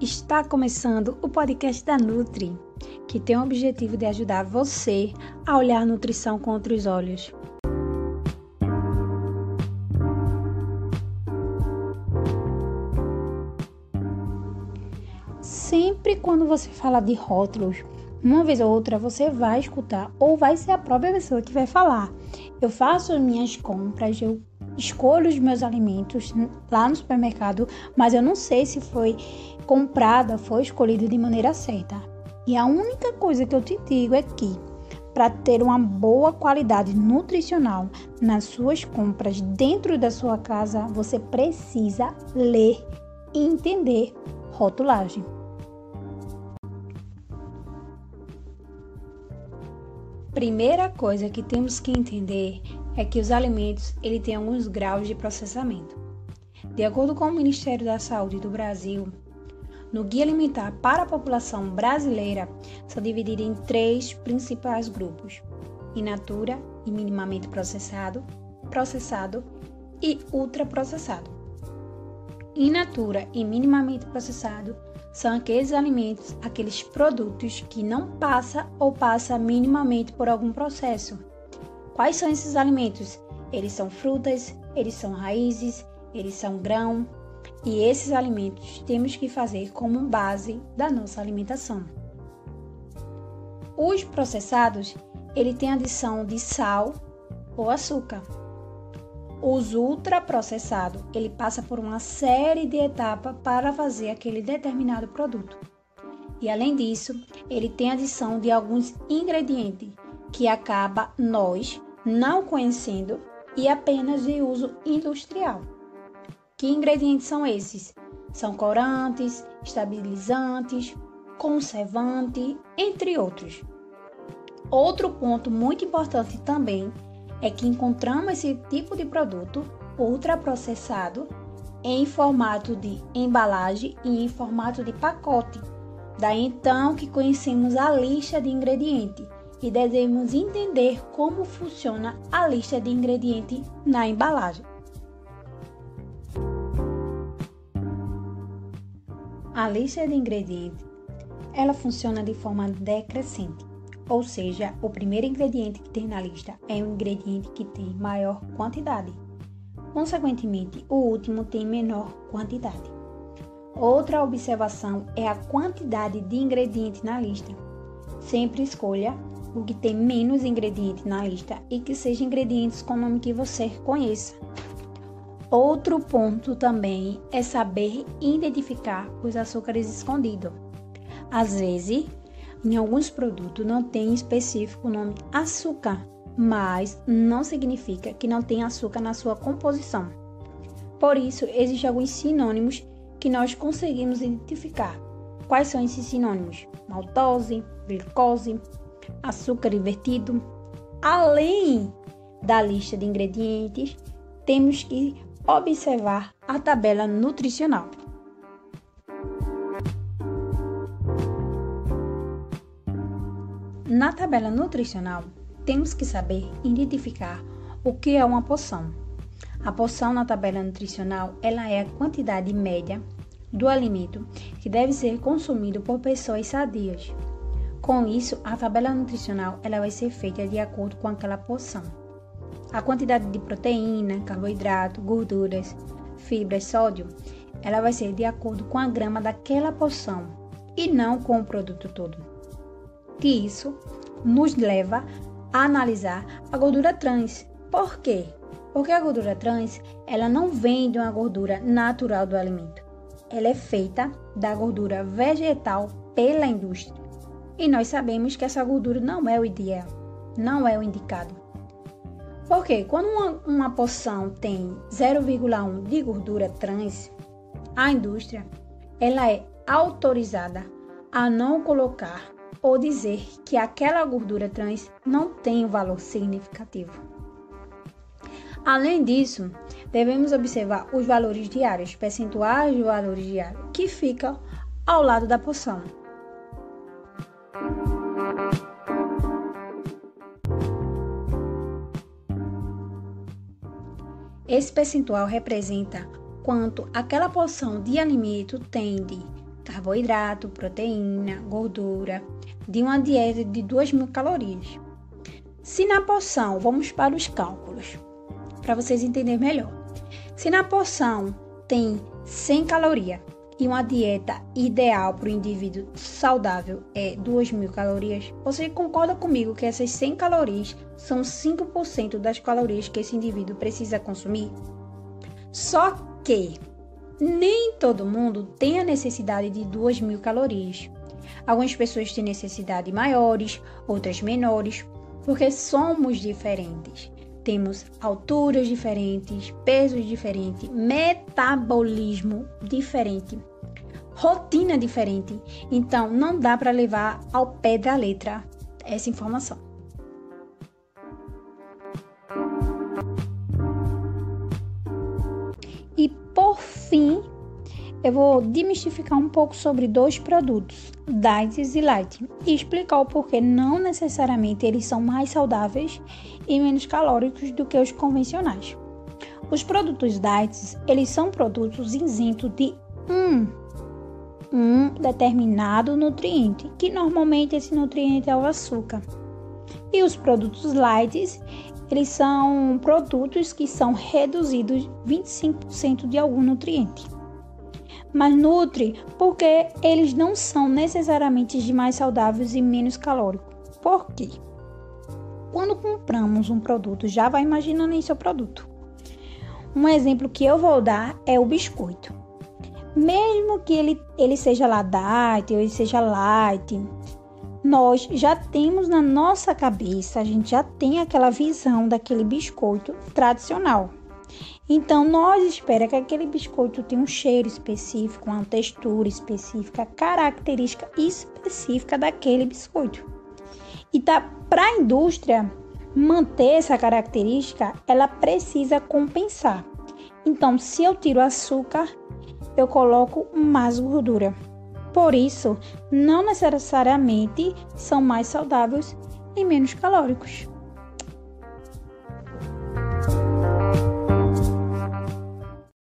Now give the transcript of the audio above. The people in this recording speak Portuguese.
Está começando o podcast da Nutri, que tem o objetivo de ajudar você a olhar a nutrição com outros olhos. Sempre quando você fala de rótulos, uma vez ou outra você vai escutar ou vai ser a própria pessoa que vai falar. Eu faço minhas compras, eu escolho os meus alimentos lá no supermercado, mas eu não sei se foi comprada, foi escolhido de maneira certa. E a única coisa que eu te digo é que para ter uma boa qualidade nutricional nas suas compras dentro da sua casa, você precisa ler e entender rotulagem. Primeira coisa que temos que entender é que os alimentos ele têm alguns graus de processamento. De acordo com o Ministério da Saúde do Brasil, no Guia Alimentar para a População Brasileira, são divididos em três principais grupos: in natura e minimamente processado, processado e ultraprocessado. In natura e minimamente processado são aqueles alimentos, aqueles produtos que não passa ou passa minimamente por algum processo Quais são esses alimentos? Eles são frutas, eles são raízes, eles são grão, e esses alimentos temos que fazer como base da nossa alimentação. Os processados, ele tem adição de sal ou açúcar. Os ultraprocessados, ele passa por uma série de etapas para fazer aquele determinado produto. E além disso, ele tem adição de alguns ingredientes que acaba nós não conhecendo e apenas de uso industrial. Que ingredientes são esses? São corantes, estabilizantes, conservante, entre outros. Outro ponto muito importante também é que encontramos esse tipo de produto ultraprocessado em formato de embalagem e em formato de pacote. Daí então que conhecemos a lista de ingredientes e devemos entender como funciona a lista de ingredientes na embalagem. A lista de ingredientes ela funciona de forma decrescente, ou seja, o primeiro ingrediente que tem na lista é o ingrediente que tem maior quantidade. Consequentemente, o último tem menor quantidade. Outra observação é a quantidade de ingredientes na lista. Sempre escolha o que tem menos ingredientes na lista e que sejam ingredientes com nome que você conheça. Outro ponto também é saber identificar os açúcares escondidos. Às vezes, em alguns produtos não tem específico o nome açúcar, mas não significa que não tem açúcar na sua composição. Por isso, existem alguns sinônimos que nós conseguimos identificar. Quais são esses sinônimos? Maltose, glicose, açúcar invertido. Além da lista de ingredientes, temos que observar a tabela nutricional. Na tabela nutricional, temos que saber identificar o que é uma poção. A poção na tabela nutricional, ela é a quantidade média do alimento que deve ser consumido por pessoas sadias. Com isso, a tabela nutricional ela vai ser feita de acordo com aquela porção. A quantidade de proteína, carboidrato, gorduras, fibras, sódio, ela vai ser de acordo com a grama daquela porção e não com o produto todo. Que isso nos leva a analisar a gordura trans. Por quê? Porque a gordura trans, ela não vem de uma gordura natural do alimento. Ela é feita da gordura vegetal pela indústria. E nós sabemos que essa gordura não é o ideal, não é o indicado. Porque quando uma, uma tem 0,1 de gordura trans, a indústria ela é autorizada a não colocar ou dizer que aquela gordura trans não tem um valor significativo. Além disso, devemos observar os valores diários, percentuais de valores diários, que ficam ao lado da porção. Esse percentual representa quanto aquela porção de alimento tem de carboidrato, proteína, gordura, de uma dieta de 2.000 calorias. Se na porção, vamos para os cálculos, para vocês entenderem melhor. Se na porção tem 100 calorias e uma dieta ideal para o indivíduo saudável é 2.000 calorias, você concorda comigo que essas 100 calorias são 5% das calorias que esse indivíduo precisa consumir? Só que nem todo mundo tem a necessidade de 2.000 calorias. Algumas pessoas têm necessidade maiores, outras menores, porque somos diferentes. Temos alturas diferentes, pesos diferentes, metabolismo diferente, rotina diferente. Então, não dá para levar ao pé da letra essa informação. E por fim, eu vou demistificar um pouco sobre dois produtos, Diets e Light, e explicar o porquê não necessariamente eles são mais saudáveis e menos calóricos do que os convencionais. Os produtos Diets, eles são produtos isentos de um, um determinado nutriente, que normalmente esse nutriente é o açúcar. E os produtos Light, eles são produtos que são reduzidos 25% de algum nutriente mas nutre porque eles não são necessariamente de mais saudáveis e menos calóricos. Por quê? Quando compramos um produto, já vai imaginando em seu produto. Um exemplo que eu vou dar é o biscoito. Mesmo que ele, ele seja lá diet ou ele seja light, nós já temos na nossa cabeça, a gente já tem aquela visão daquele biscoito tradicional. Então, nós esperamos que aquele biscoito tenha um cheiro específico, uma textura específica, característica específica daquele biscoito. E tá, para a indústria manter essa característica, ela precisa compensar. Então, se eu tiro açúcar, eu coloco mais gordura. Por isso, não necessariamente são mais saudáveis e menos calóricos.